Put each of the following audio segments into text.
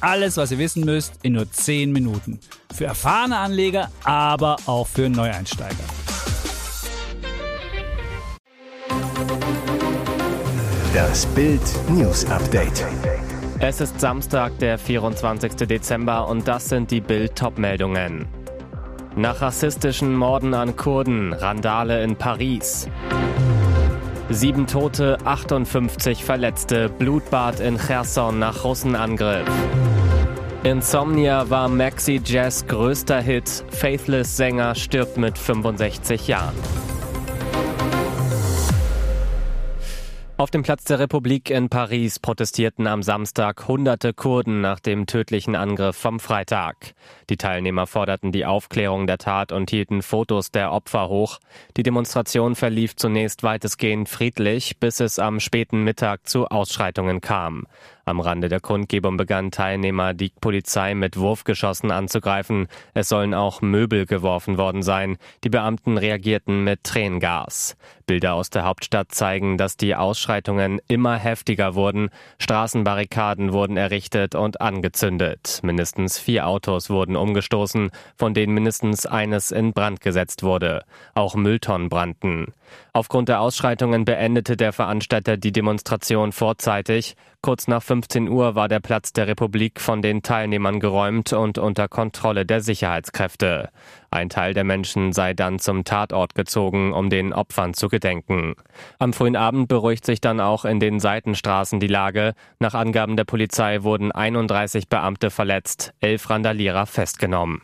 Alles, was ihr wissen müsst, in nur 10 Minuten. Für erfahrene Anleger, aber auch für Neueinsteiger. Das Bild News Update. Es ist Samstag, der 24. Dezember und das sind die Bild Topmeldungen. Nach rassistischen Morden an Kurden, Randale in Paris. Sieben Tote, 58 Verletzte, Blutbad in Cherson nach Russenangriff. Insomnia war Maxi Jazz größter Hit. Faithless Sänger stirbt mit 65 Jahren. Auf dem Platz der Republik in Paris protestierten am Samstag hunderte Kurden nach dem tödlichen Angriff vom Freitag. Die Teilnehmer forderten die Aufklärung der Tat und hielten Fotos der Opfer hoch. Die Demonstration verlief zunächst weitestgehend friedlich, bis es am späten Mittag zu Ausschreitungen kam. Am Rande der Kundgebung begannen Teilnehmer die Polizei mit Wurfgeschossen anzugreifen. Es sollen auch Möbel geworfen worden sein. Die Beamten reagierten mit Tränengas. Bilder aus der Hauptstadt zeigen, dass die Ausschreitungen immer heftiger wurden. Straßenbarrikaden wurden errichtet und angezündet. Mindestens vier Autos wurden umgestoßen, von denen mindestens eines in Brand gesetzt wurde. Auch Mülltonnen brannten. Aufgrund der Ausschreitungen beendete der Veranstalter die Demonstration vorzeitig. Kurz nach 15 Uhr war der Platz der Republik von den Teilnehmern geräumt und unter Kontrolle der Sicherheitskräfte. Ein Teil der Menschen sei dann zum Tatort gezogen, um den Opfern zu gedenken. Am frühen Abend beruhigt sich dann auch in den Seitenstraßen die Lage. Nach Angaben der Polizei wurden 31 Beamte verletzt, elf Randalierer festgenommen.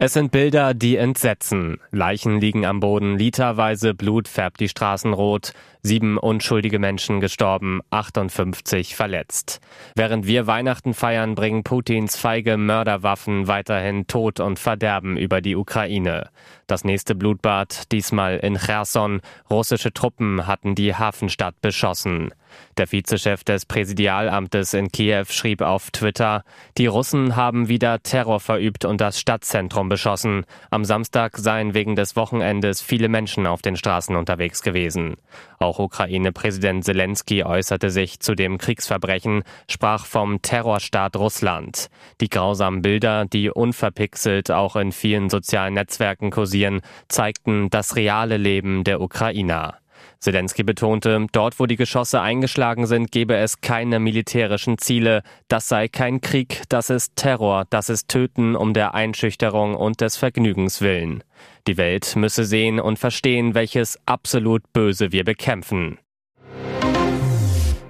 Es sind Bilder, die entsetzen. Leichen liegen am Boden, literweise Blut färbt die Straßen rot. Sieben unschuldige Menschen gestorben, 58 verletzt. Während wir Weihnachten feiern, bringen Putins feige Mörderwaffen weiterhin Tod und Verderben über die Ukraine. Das nächste Blutbad, diesmal in Cherson. Russische Truppen hatten die Hafenstadt beschossen. Der Vizechef des Präsidialamtes in Kiew schrieb auf Twitter, die Russen haben wieder Terror verübt und das Stadtzentrum beschossen. Am Samstag seien wegen des Wochenendes viele Menschen auf den Straßen unterwegs gewesen. Auch Ukraine-Präsident Zelensky äußerte sich zu dem Kriegsverbrechen, sprach vom Terrorstaat Russland. Die grausamen Bilder, die unverpixelt auch in vielen sozialen Netzwerken kursieren, zeigten das reale Leben der Ukrainer. Zelensky betonte, dort wo die Geschosse eingeschlagen sind, gebe es keine militärischen Ziele. Das sei kein Krieg, das ist Terror, das ist Töten um der Einschüchterung und des Vergnügens willen. Die Welt müsse sehen und verstehen, welches absolut Böse wir bekämpfen.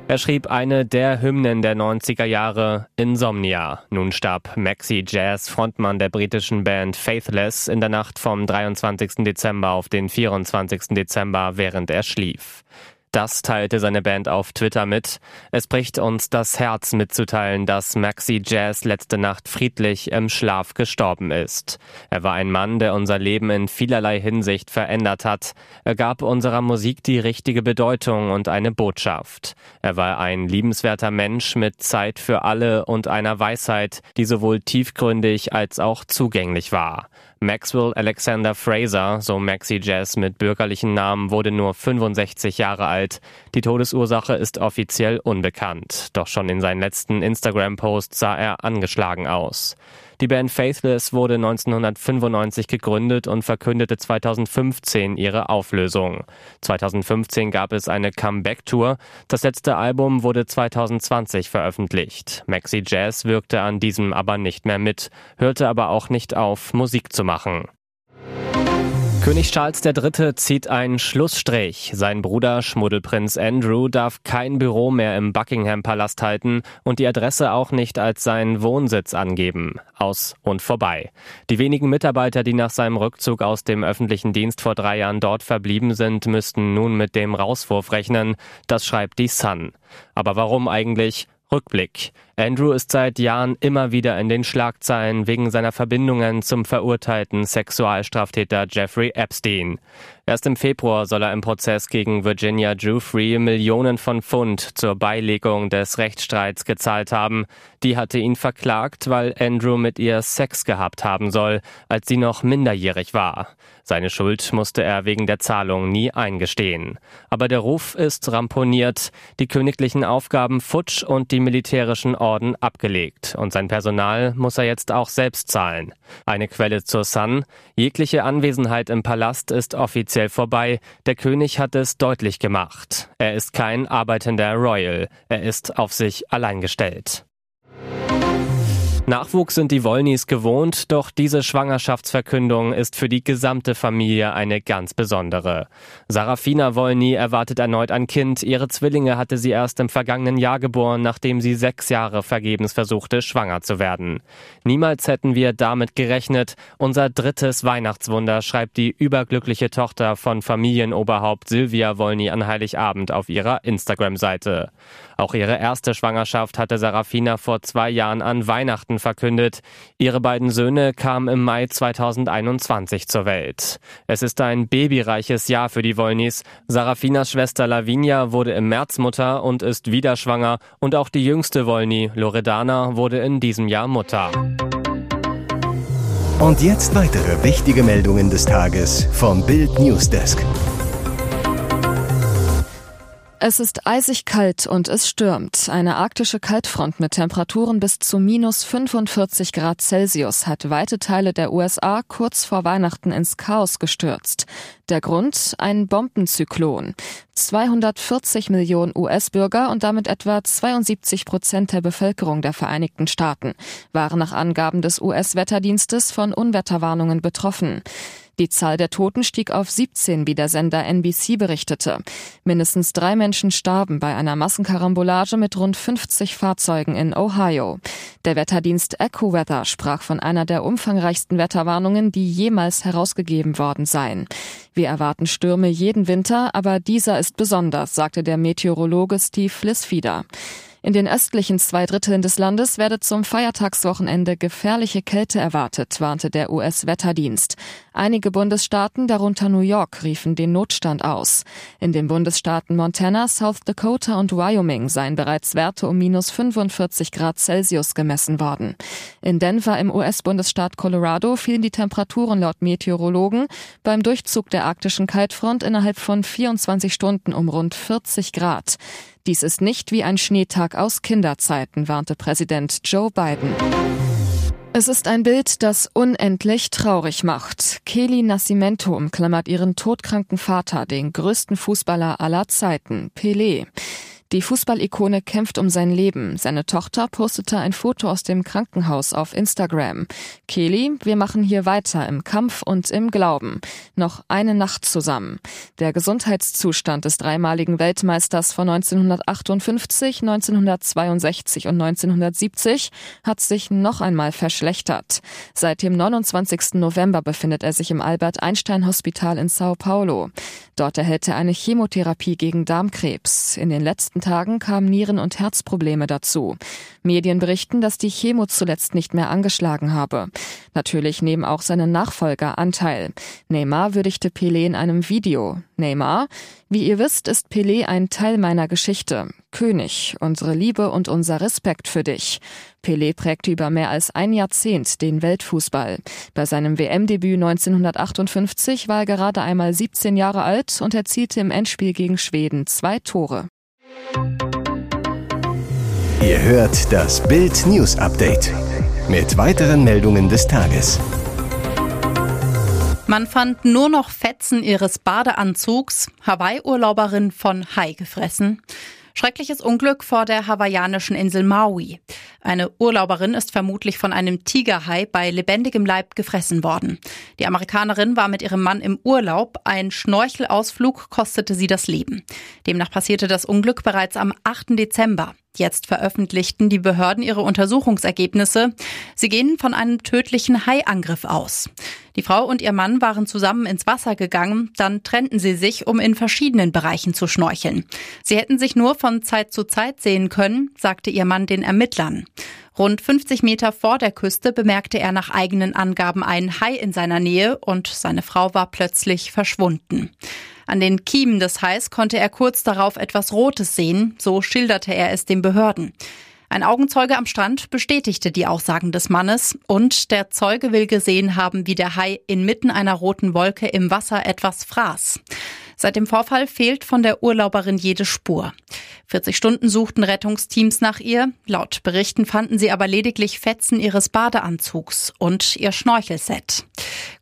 Er schrieb eine der Hymnen der 90er Jahre, Insomnia. Nun starb Maxi Jazz, Frontmann der britischen Band Faithless, in der Nacht vom 23. Dezember auf den 24. Dezember, während er schlief. Das teilte seine Band auf Twitter mit. Es bricht uns das Herz mitzuteilen, dass Maxi Jazz letzte Nacht friedlich im Schlaf gestorben ist. Er war ein Mann, der unser Leben in vielerlei Hinsicht verändert hat. Er gab unserer Musik die richtige Bedeutung und eine Botschaft. Er war ein liebenswerter Mensch mit Zeit für alle und einer Weisheit, die sowohl tiefgründig als auch zugänglich war. Maxwell Alexander Fraser, so Maxi Jazz mit bürgerlichen Namen, wurde nur 65 Jahre alt. Die Todesursache ist offiziell unbekannt. Doch schon in seinen letzten Instagram-Posts sah er angeschlagen aus. Die Band Faithless wurde 1995 gegründet und verkündete 2015 ihre Auflösung. 2015 gab es eine Comeback-Tour. Das letzte Album wurde 2020 veröffentlicht. Maxi Jazz wirkte an diesem aber nicht mehr mit, hörte aber auch nicht auf, Musik zu machen. König Charles III. zieht einen Schlussstrich. Sein Bruder Schmuddelprinz Andrew darf kein Büro mehr im Buckingham-Palast halten und die Adresse auch nicht als seinen Wohnsitz angeben. Aus und vorbei. Die wenigen Mitarbeiter, die nach seinem Rückzug aus dem öffentlichen Dienst vor drei Jahren dort verblieben sind, müssten nun mit dem Rauswurf rechnen. Das schreibt die Sun. Aber warum eigentlich? Rückblick. Andrew ist seit Jahren immer wieder in den Schlagzeilen wegen seiner Verbindungen zum verurteilten Sexualstraftäter Jeffrey Epstein. Erst im Februar soll er im Prozess gegen Virginia Giuffre Millionen von Pfund zur Beilegung des Rechtsstreits gezahlt haben. Die hatte ihn verklagt, weil Andrew mit ihr Sex gehabt haben soll, als sie noch minderjährig war. Seine Schuld musste er wegen der Zahlung nie eingestehen. Aber der Ruf ist ramponiert, die königlichen Aufgaben futsch und die militärischen Orden abgelegt. Und sein Personal muss er jetzt auch selbst zahlen. Eine Quelle zur Sun. Jegliche Anwesenheit im Palast ist offiziell vorbei. Der König hat es deutlich gemacht. Er ist kein arbeitender Royal. Er ist auf sich allein gestellt. Nachwuchs sind die Wollnys gewohnt, doch diese Schwangerschaftsverkündung ist für die gesamte Familie eine ganz besondere. Sarafina Wollny erwartet erneut ein Kind. Ihre Zwillinge hatte sie erst im vergangenen Jahr geboren, nachdem sie sechs Jahre vergebens versuchte, schwanger zu werden. Niemals hätten wir damit gerechnet. Unser drittes Weihnachtswunder schreibt die überglückliche Tochter von Familienoberhaupt Silvia Wollny an Heiligabend auf ihrer Instagram-Seite. Auch ihre erste Schwangerschaft hatte Sarafina vor zwei Jahren an Weihnachten verkündet. Ihre beiden Söhne kamen im Mai 2021 zur Welt. Es ist ein babyreiches Jahr für die Wollnys. Sarafinas Schwester Lavinia wurde im März Mutter und ist wieder schwanger und auch die jüngste Wollny, Loredana, wurde in diesem Jahr Mutter. Und jetzt weitere wichtige Meldungen des Tages vom Bild Newsdesk. Es ist eisig kalt und es stürmt. Eine arktische Kaltfront mit Temperaturen bis zu minus 45 Grad Celsius hat weite Teile der USA kurz vor Weihnachten ins Chaos gestürzt. Der Grund? Ein Bombenzyklon. 240 Millionen US-Bürger und damit etwa 72 Prozent der Bevölkerung der Vereinigten Staaten waren nach Angaben des US-Wetterdienstes von Unwetterwarnungen betroffen. Die Zahl der Toten stieg auf 17, wie der Sender NBC berichtete. Mindestens drei Menschen starben bei einer Massenkarambolage mit rund 50 Fahrzeugen in Ohio. Der Wetterdienst EcoWeather sprach von einer der umfangreichsten Wetterwarnungen, die jemals herausgegeben worden seien. Wir erwarten Stürme jeden Winter, aber dieser ist besonders, sagte der Meteorologe Steve Flisfieder. In den östlichen zwei Dritteln des Landes werde zum Feiertagswochenende gefährliche Kälte erwartet, warnte der US-Wetterdienst. Einige Bundesstaaten, darunter New York, riefen den Notstand aus. In den Bundesstaaten Montana, South Dakota und Wyoming seien bereits Werte um minus 45 Grad Celsius gemessen worden. In Denver im US-Bundesstaat Colorado fielen die Temperaturen laut Meteorologen beim Durchzug der arktischen Kaltfront innerhalb von 24 Stunden um rund 40 Grad. Dies ist nicht wie ein Schneetag aus Kinderzeiten, warnte Präsident Joe Biden. Es ist ein Bild, das unendlich traurig macht. Kelly Nascimento umklammert ihren todkranken Vater, den größten Fußballer aller Zeiten, Pelé. Die Fußballikone kämpft um sein Leben. Seine Tochter postete ein Foto aus dem Krankenhaus auf Instagram. Kelly, wir machen hier weiter im Kampf und im Glauben. Noch eine Nacht zusammen. Der Gesundheitszustand des dreimaligen Weltmeisters von 1958, 1962 und 1970 hat sich noch einmal verschlechtert. Seit dem 29. November befindet er sich im Albert Einstein Hospital in Sao Paulo. Dort erhält er eine Chemotherapie gegen Darmkrebs. In den letzten letzten Tagen kamen Nieren- und Herzprobleme dazu. Medien berichten, dass die Chemo zuletzt nicht mehr angeschlagen habe. Natürlich nehmen auch seine Nachfolger Anteil. Neymar würdigte Pelé in einem Video. Neymar, wie ihr wisst, ist Pelé ein Teil meiner Geschichte. König, unsere Liebe und unser Respekt für dich. Pelé prägte über mehr als ein Jahrzehnt den Weltfußball. Bei seinem WM-Debüt 1958 war er gerade einmal 17 Jahre alt und erzielte im Endspiel gegen Schweden zwei Tore. Ihr hört das Bild News Update mit weiteren Meldungen des Tages. Man fand nur noch Fetzen ihres Badeanzugs, Hawaii-Urlauberin von Hai gefressen. Schreckliches Unglück vor der hawaiianischen Insel Maui. Eine Urlauberin ist vermutlich von einem Tigerhai bei lebendigem Leib gefressen worden. Die Amerikanerin war mit ihrem Mann im Urlaub. Ein Schnorchelausflug kostete sie das Leben. Demnach passierte das Unglück bereits am 8. Dezember. Jetzt veröffentlichten die Behörden ihre Untersuchungsergebnisse. Sie gehen von einem tödlichen Haiangriff aus. Die Frau und ihr Mann waren zusammen ins Wasser gegangen, dann trennten sie sich, um in verschiedenen Bereichen zu schnorcheln. Sie hätten sich nur von Zeit zu Zeit sehen können, sagte ihr Mann den Ermittlern. Rund 50 Meter vor der Küste bemerkte er nach eigenen Angaben einen Hai in seiner Nähe und seine Frau war plötzlich verschwunden. An den Kiemen des Hais konnte er kurz darauf etwas Rotes sehen, so schilderte er es den Behörden. Ein Augenzeuge am Strand bestätigte die Aussagen des Mannes und der Zeuge will gesehen haben, wie der Hai inmitten einer roten Wolke im Wasser etwas fraß. Seit dem Vorfall fehlt von der Urlauberin jede Spur. 40 Stunden suchten Rettungsteams nach ihr. Laut Berichten fanden sie aber lediglich Fetzen ihres Badeanzugs und ihr Schnorchelset.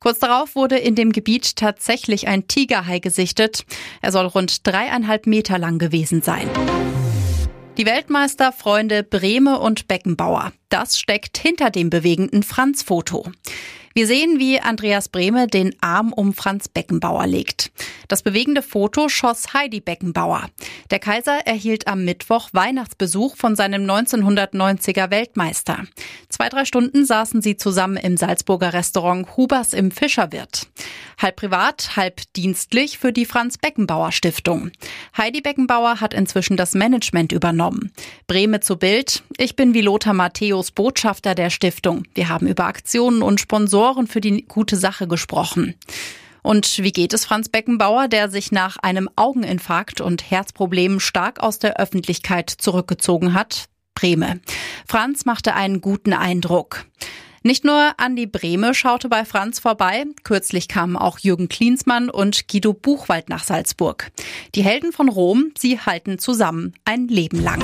Kurz darauf wurde in dem Gebiet tatsächlich ein Tigerhai gesichtet. Er soll rund dreieinhalb Meter lang gewesen sein. Die Weltmeisterfreunde Brehme und Beckenbauer. Das steckt hinter dem bewegenden Franz-Foto. Wir sehen, wie Andreas Brehme den Arm um Franz Beckenbauer legt. Das bewegende Foto schoss Heidi Beckenbauer. Der Kaiser erhielt am Mittwoch Weihnachtsbesuch von seinem 1990er Weltmeister. Zwei, drei Stunden saßen sie zusammen im Salzburger Restaurant Hubers im Fischerwirt. Halb privat, halb dienstlich für die Franz Beckenbauer Stiftung. Heidi Beckenbauer hat inzwischen das Management übernommen. Breme zu Bild. Ich bin wie Lothar Matthäus Botschafter der Stiftung. Wir haben über Aktionen und Sponsoren für die gute Sache gesprochen. Und wie geht es Franz Beckenbauer, der sich nach einem Augeninfarkt und Herzproblemen stark aus der Öffentlichkeit zurückgezogen hat? Breme. Franz machte einen guten Eindruck. Nicht nur Andi Brehme schaute bei Franz vorbei, kürzlich kamen auch Jürgen Klinsmann und Guido Buchwald nach Salzburg. Die Helden von Rom, sie halten zusammen ein Leben lang.